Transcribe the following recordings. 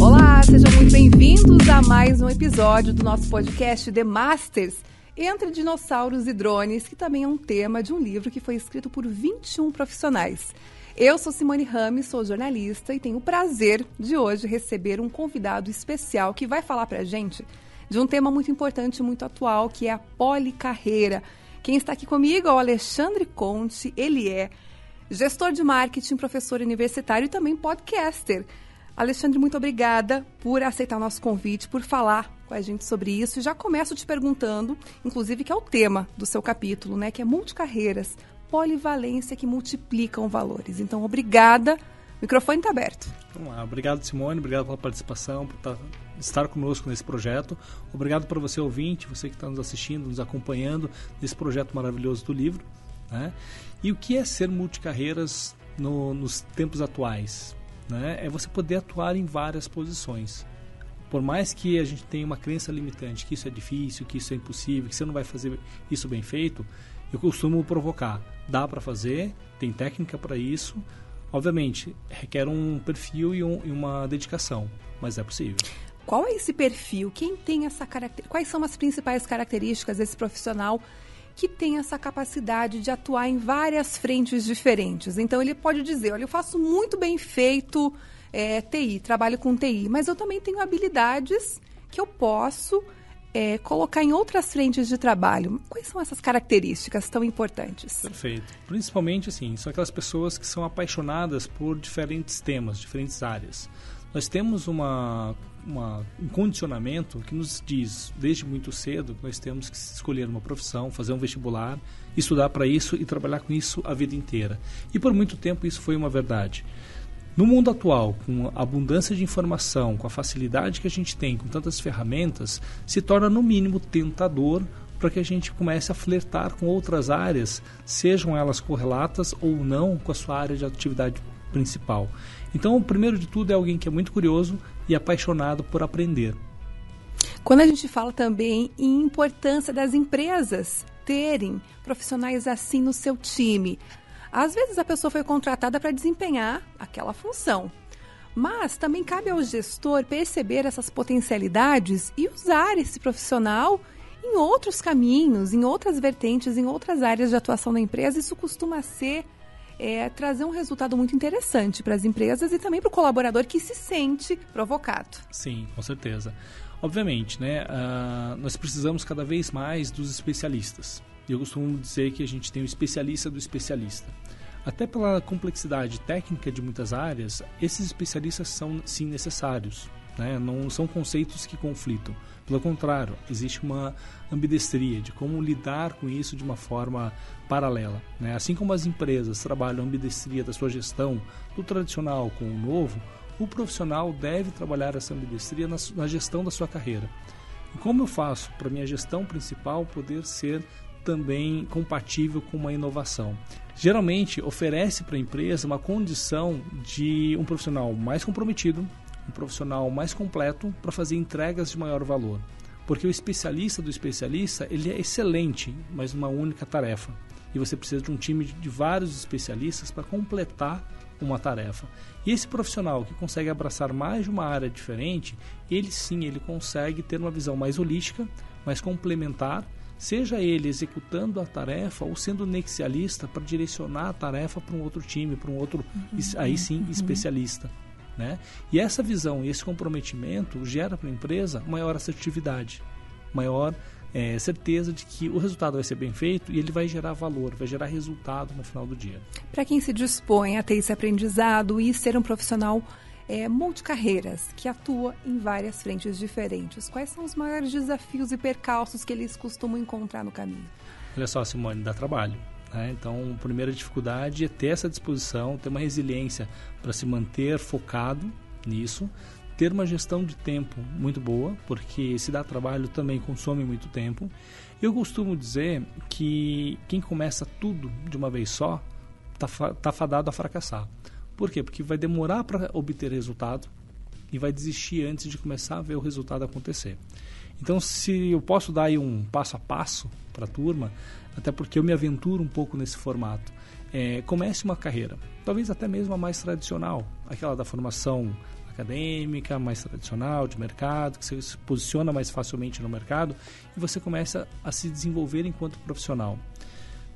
Olá, sejam muito bem-vindos a mais um episódio do nosso podcast The Masters entre dinossauros e drones, que também é um tema de um livro que foi escrito por 21 profissionais. Eu sou Simone Rames, sou jornalista e tenho o prazer de hoje receber um convidado especial que vai falar para a gente de um tema muito importante, muito atual, que é a policarreira. Quem está aqui comigo é o Alexandre Conte, ele é gestor de marketing, professor universitário e também podcaster. Alexandre, muito obrigada por aceitar o nosso convite, por falar com a gente sobre isso. Já começo te perguntando, inclusive, que é o tema do seu capítulo, né? Que é multicarreiras, polivalência que multiplicam valores. Então, obrigada. O microfone está aberto. Vamos lá. Obrigado, Simone. Obrigado pela participação, por tá, estar conosco nesse projeto. Obrigado para você, ouvinte, você que está nos assistindo, nos acompanhando nesse projeto maravilhoso do livro. Né? E o que é ser multicarreiras no, nos tempos atuais? Né? É você poder atuar em várias posições. Por mais que a gente tenha uma crença limitante, que isso é difícil, que isso é impossível, que você não vai fazer isso bem feito, eu costumo provocar. Dá para fazer, tem técnica para isso. Obviamente, requer um perfil e, um, e, uma dedicação, mas é possível. Qual é esse perfil? Quem tem essa característica? Quais são as principais características desse profissional que tem essa capacidade de atuar em várias frentes diferentes? Então, ele pode dizer: olha, eu faço muito bem feito é, TI, trabalho com TI, mas eu também tenho habilidades que eu posso é, colocar em outras frentes de trabalho. Quais são essas características tão importantes? Perfeito. Principalmente, assim, são aquelas pessoas que são apaixonadas por diferentes temas, diferentes áreas. Nós temos uma, uma, um condicionamento que nos diz, desde muito cedo, que nós temos que escolher uma profissão, fazer um vestibular, estudar para isso e trabalhar com isso a vida inteira. E por muito tempo isso foi uma verdade. No mundo atual, com a abundância de informação, com a facilidade que a gente tem, com tantas ferramentas, se torna no mínimo tentador para que a gente comece a flertar com outras áreas, sejam elas correlatas ou não com a sua área de atividade principal. Então, o primeiro de tudo é alguém que é muito curioso e apaixonado por aprender. Quando a gente fala também em importância das empresas terem profissionais assim no seu time, às vezes a pessoa foi contratada para desempenhar aquela função. Mas também cabe ao gestor perceber essas potencialidades e usar esse profissional em outros caminhos, em outras vertentes, em outras áreas de atuação da empresa. Isso costuma ser é, trazer um resultado muito interessante para as empresas e também para o colaborador que se sente provocado. Sim, com certeza. Obviamente, né, uh, nós precisamos cada vez mais dos especialistas. Eu costumo dizer que a gente tem o especialista do especialista. Até pela complexidade técnica de muitas áreas, esses especialistas são sim necessários. Né? Não são conceitos que conflitam. Pelo contrário, existe uma ambidestria de como lidar com isso de uma forma paralela. Né? Assim como as empresas trabalham a ambidestria da sua gestão do tradicional com o novo, o profissional deve trabalhar essa ambidestria na, gestão da sua carreira. E como eu faço para minha gestão principal poder ser também compatível com uma inovação. Geralmente oferece para a empresa uma condição de um profissional mais comprometido, um profissional mais completo para fazer entregas de maior valor. Porque o especialista do especialista, ele é excelente, mas numa única tarefa. E você precisa de um time de vários especialistas para completar uma tarefa. E esse profissional que consegue abraçar mais de uma área diferente, ele sim, ele consegue ter uma visão mais holística, mais complementar seja ele executando a tarefa ou sendo nexialista para direcionar a tarefa para um outro time, para um outro, uhum, aí sim, uhum. especialista. Né? E essa visão e esse comprometimento gera para a empresa maior assertividade, maior é, certeza de que o resultado vai ser bem feito e ele vai gerar valor, vai gerar resultado no final do dia. Para quem se dispõe a ter esse aprendizado e ser um profissional é, multicarreiras, que atua em várias frentes diferentes. Quais são os maiores desafios e percalços que eles costumam encontrar no caminho? Olha só, Simone, dá trabalho. Né? Então, a primeira dificuldade é ter essa disposição, ter uma resiliência para se manter focado nisso, ter uma gestão de tempo muito boa, porque se dá trabalho também consome muito tempo. Eu costumo dizer que quem começa tudo de uma vez só está tá fadado a fracassar. Por quê? Porque vai demorar para obter resultado e vai desistir antes de começar a ver o resultado acontecer. Então, se eu posso dar aí um passo a passo para a turma, até porque eu me aventuro um pouco nesse formato, é, comece uma carreira, talvez até mesmo a mais tradicional, aquela da formação acadêmica, mais tradicional, de mercado, que você se posiciona mais facilmente no mercado e você começa a se desenvolver enquanto profissional.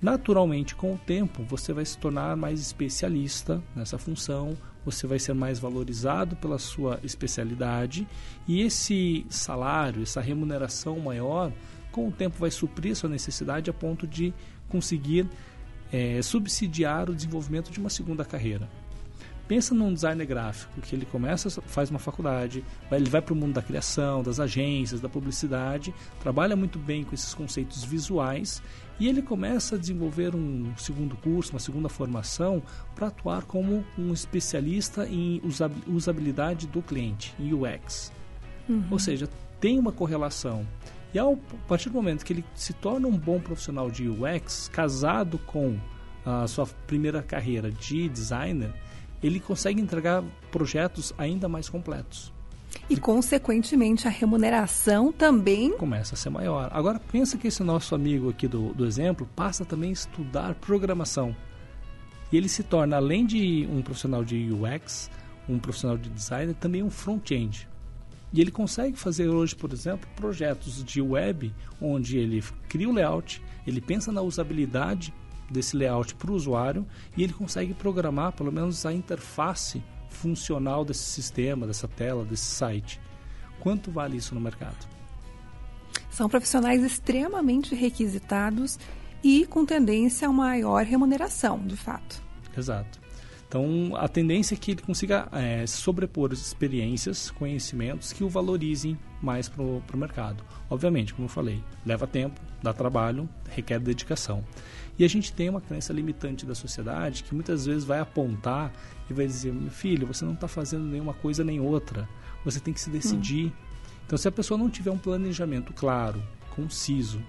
Naturalmente, com o tempo, você vai se tornar mais especialista nessa função, você vai ser mais valorizado pela sua especialidade e esse salário, essa remuneração maior, com o tempo vai suprir sua necessidade a ponto de conseguir é, subsidiar o desenvolvimento de uma segunda carreira. Pensa num designer gráfico que ele começa, faz uma faculdade, ele vai para o mundo da criação, das agências, da publicidade, trabalha muito bem com esses conceitos visuais e ele começa a desenvolver um segundo curso, uma segunda formação para atuar como um especialista em usabilidade do cliente, em UX. Uhum. Ou seja, tem uma correlação. E ao, a partir do momento que ele se torna um bom profissional de UX, casado com a sua primeira carreira de designer, ele consegue entregar projetos ainda mais completos. E, consequentemente, a remuneração também começa a ser maior. Agora, pensa que esse nosso amigo aqui do, do exemplo passa também a estudar programação. E ele se torna, além de um profissional de UX, um profissional de design, também um front-end. E ele consegue fazer hoje, por exemplo, projetos de web onde ele cria o layout, ele pensa na usabilidade desse layout para o usuário e ele consegue programar pelo menos a interface funcional desse sistema, dessa tela, desse site. Quanto vale isso no mercado? São profissionais extremamente requisitados e com tendência a maior remuneração, de fato. Exato. Então, a tendência é que ele consiga é, sobrepor experiências, conhecimentos que o valorizem mais para o mercado. Obviamente, como eu falei, leva tempo, dá trabalho, requer dedicação. E a gente tem uma crença limitante da sociedade que muitas vezes vai apontar e vai dizer: meu filho, você não está fazendo nenhuma coisa nem outra, você tem que se decidir. Hum. Então, se a pessoa não tiver um planejamento claro, conciso,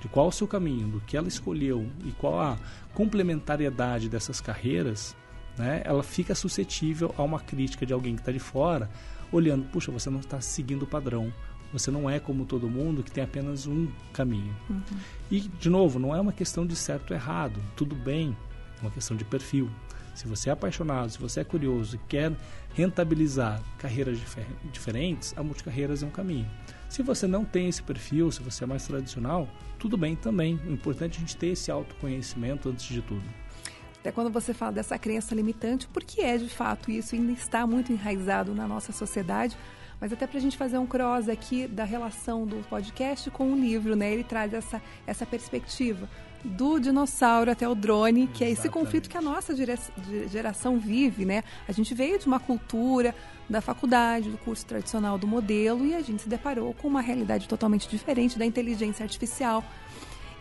de qual o seu caminho, do que ela escolheu e qual a complementariedade dessas carreiras, né, ela fica suscetível a uma crítica de alguém que está de fora, olhando, puxa, você não está seguindo o padrão, você não é como todo mundo que tem apenas um caminho. Uhum. E, de novo, não é uma questão de certo ou errado. Tudo bem, é uma questão de perfil. Se você é apaixonado, se você é curioso e quer rentabilizar carreiras difer diferentes, a multicarreiras é um caminho. Se você não tem esse perfil, se você é mais tradicional, tudo bem também. O importante é a gente ter esse autoconhecimento antes de tudo. Até quando você fala dessa crença limitante, porque é de fato isso ainda está muito enraizado na nossa sociedade, mas até para a gente fazer um cross aqui da relação do podcast com o livro, né? Ele traz essa, essa perspectiva do dinossauro até o drone, que Exatamente. é esse conflito que a nossa geração vive, né? A gente veio de uma cultura da faculdade, do curso tradicional do modelo, e a gente se deparou com uma realidade totalmente diferente da inteligência artificial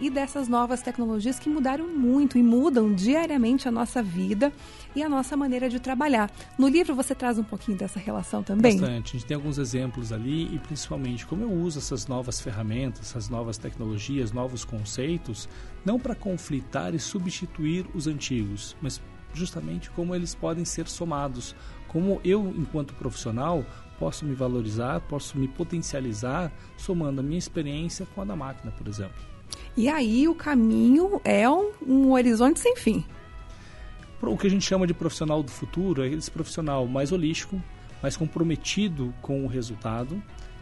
e dessas novas tecnologias que mudaram muito e mudam diariamente a nossa vida e a nossa maneira de trabalhar. No livro você traz um pouquinho dessa relação também? Bastante. A gente tem alguns exemplos ali e principalmente como eu uso essas novas ferramentas, essas novas tecnologias, novos conceitos, não para conflitar e substituir os antigos, mas justamente como eles podem ser somados. Como eu, enquanto profissional, posso me valorizar, posso me potencializar somando a minha experiência com a da máquina, por exemplo. E aí o caminho é um, um horizonte sem fim. O que a gente chama de profissional do futuro é esse profissional mais holístico, mais comprometido com o resultado.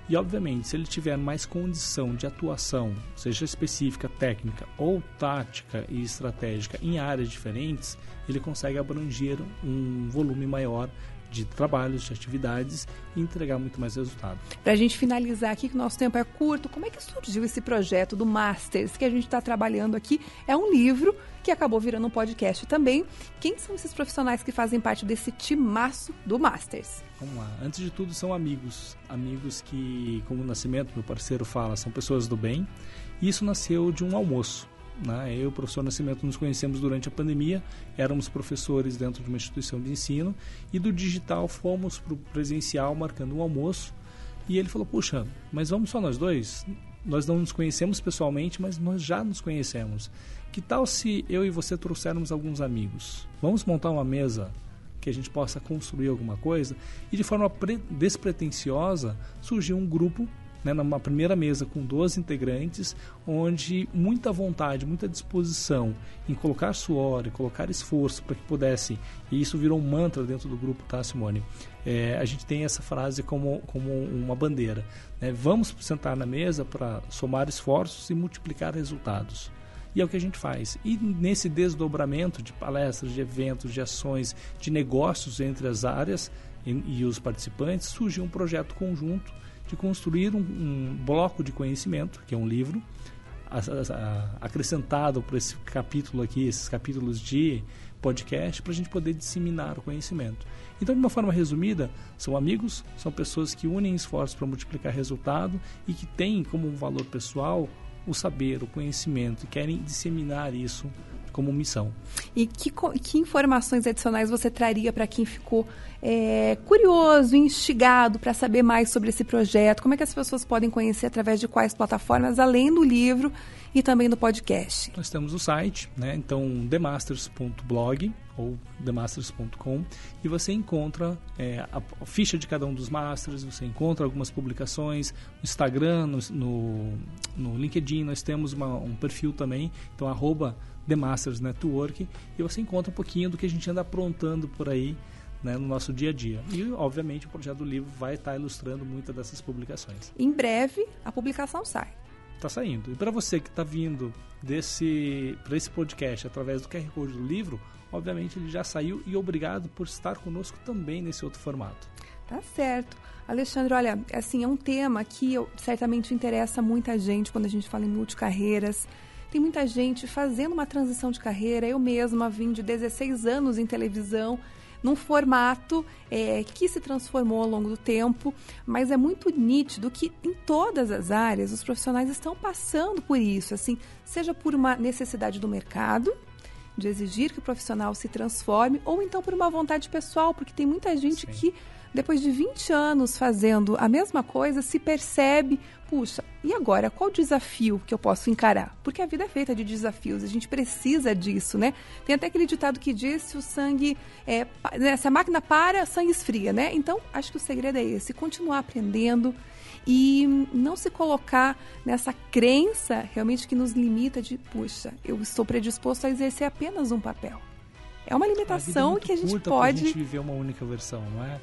E, obviamente, se ele tiver mais condição de atuação, seja específica, técnica ou tática e estratégica em áreas diferentes, ele consegue abranger um volume maior de trabalhos, de atividades e entregar muito mais resultado. Para a gente finalizar aqui, que o nosso tempo é curto, como é que surgiu esse projeto do Masters que a gente está trabalhando aqui? É um livro que acabou virando um podcast também. Quem são esses profissionais que fazem parte desse timaço do Masters? Vamos lá. Antes de tudo, são amigos. Amigos que, como o Nascimento, meu parceiro, fala, são pessoas do bem. Isso nasceu de um almoço. Né? Eu e o professor Nascimento nos conhecemos durante a pandemia, éramos professores dentro de uma instituição de ensino e do digital fomos para o presencial marcando um almoço e ele falou: Puxa, mas vamos só nós dois? Nós não nos conhecemos pessoalmente, mas nós já nos conhecemos. Que tal se eu e você trouxermos alguns amigos? Vamos montar uma mesa que a gente possa construir alguma coisa? E de forma despretensiosa surgiu um grupo né, numa primeira mesa com 12 integrantes, onde muita vontade, muita disposição em colocar suor e colocar esforço para que pudesse, e isso virou um mantra dentro do grupo, tá, Simone? É, a gente tem essa frase como, como uma bandeira. Né? Vamos sentar na mesa para somar esforços e multiplicar resultados. E é o que a gente faz. E nesse desdobramento de palestras, de eventos, de ações, de negócios entre as áreas e, e os participantes, surgiu um projeto conjunto de construir um, um bloco de conhecimento, que é um livro, a, a, acrescentado por esse capítulo aqui, esses capítulos de podcast, para a gente poder disseminar o conhecimento. Então, de uma forma resumida, são amigos, são pessoas que unem esforços para multiplicar resultado e que têm como valor pessoal o saber, o conhecimento e querem disseminar isso como missão. E que, que informações adicionais você traria para quem ficou é, curioso, instigado para saber mais sobre esse projeto? Como é que as pessoas podem conhecer através de quais plataformas, além do livro e também do podcast? Nós temos o site, né? então themasters.blog ou themasters.com e você encontra é, a ficha de cada um dos masters, você encontra algumas publicações no Instagram, no, no, no LinkedIn, nós temos uma, um perfil também, então arroba The Masters Network e você encontra um pouquinho do que a gente anda aprontando por aí né, no nosso dia a dia. E, obviamente, o projeto do livro vai estar ilustrando muitas dessas publicações. Em breve, a publicação sai. Está saindo. E para você que está vindo desse para esse podcast através do QR Code do livro, obviamente ele já saiu e obrigado por estar conosco também nesse outro formato. Tá certo. Alexandre, olha, assim, é um tema que certamente interessa muita gente quando a gente fala em multicarreiras. Tem muita gente fazendo uma transição de carreira. Eu mesma vim de 16 anos em televisão, num formato é, que se transformou ao longo do tempo, mas é muito nítido que em todas as áreas os profissionais estão passando por isso, assim, seja por uma necessidade do mercado, de exigir que o profissional se transforme, ou então por uma vontade pessoal, porque tem muita gente Sim. que depois de 20 anos fazendo a mesma coisa, se percebe, puxa, e agora qual o desafio que eu posso encarar? Porque a vida é feita de desafios, a gente precisa disso, né? Tem até aquele ditado que diz se o sangue é, né, se a máquina para, sangue esfria, né? Então, acho que o segredo é esse, continuar aprendendo e não se colocar nessa crença realmente que nos limita de, puxa, eu estou predisposto a exercer apenas um papel. É uma limitação é que a gente pode. A gente viver uma única versão, não é?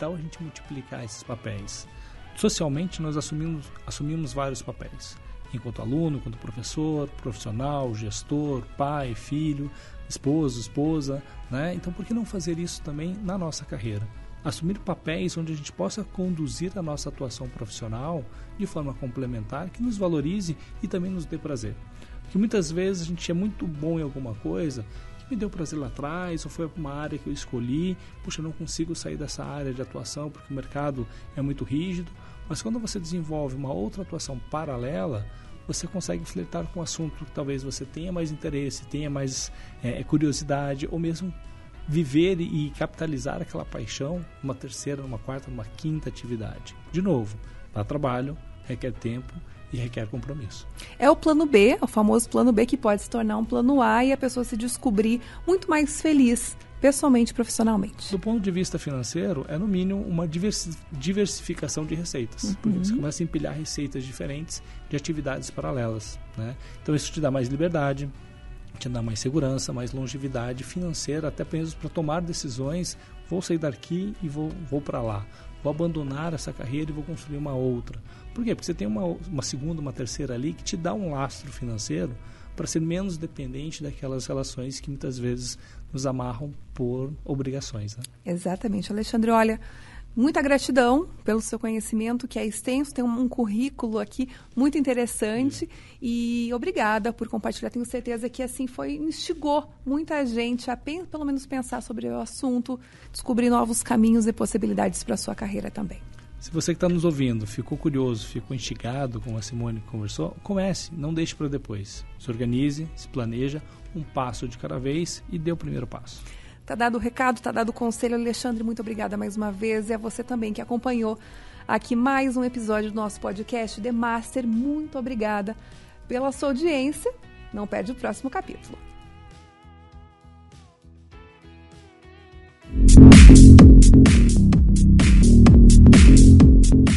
Tal a gente multiplicar esses papéis? Socialmente, nós assumimos, assumimos vários papéis. Enquanto aluno, enquanto professor, profissional, gestor, pai, filho, esposo, esposa. Né? Então, por que não fazer isso também na nossa carreira? Assumir papéis onde a gente possa conduzir a nossa atuação profissional de forma complementar, que nos valorize e também nos dê prazer. Porque muitas vezes a gente é muito bom em alguma coisa me deu prazer lá atrás, ou foi uma área que eu escolhi, puxa, não consigo sair dessa área de atuação porque o mercado é muito rígido. Mas quando você desenvolve uma outra atuação paralela, você consegue flertar com um assunto que talvez você tenha mais interesse, tenha mais é, curiosidade, ou mesmo viver e capitalizar aquela paixão numa terceira, numa quarta, numa quinta atividade. De novo, dá trabalho, requer tempo e requer compromisso. É o plano B, o famoso plano B, que pode se tornar um plano A e a pessoa se descobrir muito mais feliz pessoalmente e profissionalmente. Do ponto de vista financeiro, é no mínimo uma diversificação de receitas, uhum. porque você começa a empilhar receitas diferentes de atividades paralelas. Né? Então isso te dá mais liberdade, te dá mais segurança, mais longevidade financeira, até mesmo para tomar decisões. Vou sair daqui e vou, vou para lá. Vou abandonar essa carreira e vou construir uma outra. Por quê? Porque você tem uma, uma segunda, uma terceira ali que te dá um lastro financeiro para ser menos dependente daquelas relações que muitas vezes nos amarram por obrigações. Né? Exatamente. Alexandre, olha, muita gratidão pelo seu conhecimento, que é extenso, tem um, currículo aqui muito interessante. E obrigada por compartilhar. Tenho certeza que assim foi, instigou muita gente a pelo menos pensar sobre o assunto, descobrir novos caminhos e possibilidades para a sua carreira também. Se você que está nos ouvindo ficou curioso, ficou instigado com a Simone conversou, comece, não deixe para depois. Se organize, se planeja, um passo de cada vez e dê o primeiro passo. Tá dado o recado, tá dado o conselho. Alexandre, muito obrigada mais uma vez. E a você também que acompanhou aqui mais um episódio do nosso podcast The Master. Muito obrigada pela sua audiência. Não perde o próximo capítulo.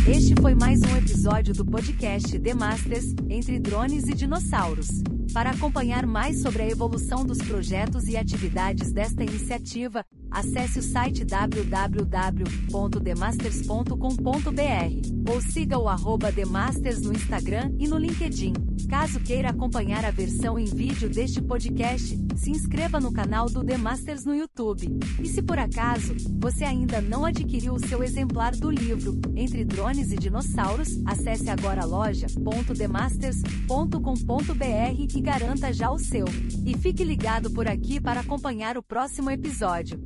Este foi mais um episódio do podcast The Masters Entre Drones e Dinossauros. Para acompanhar mais sobre a evolução dos projetos e atividades desta iniciativa, acesse o site www.demasters.com.br ou siga o arroba Demasters no Instagram e no LinkedIn. Caso queira acompanhar a versão em vídeo deste podcast, se inscreva no canal do Demasters no YouTube. E se por acaso você ainda não adquiriu o seu exemplar do livro Entre Drones e Dinossauros, acesse agora loja.demasters.com.br e garanta já o seu. E fique ligado por aqui para acompanhar o próximo episódio.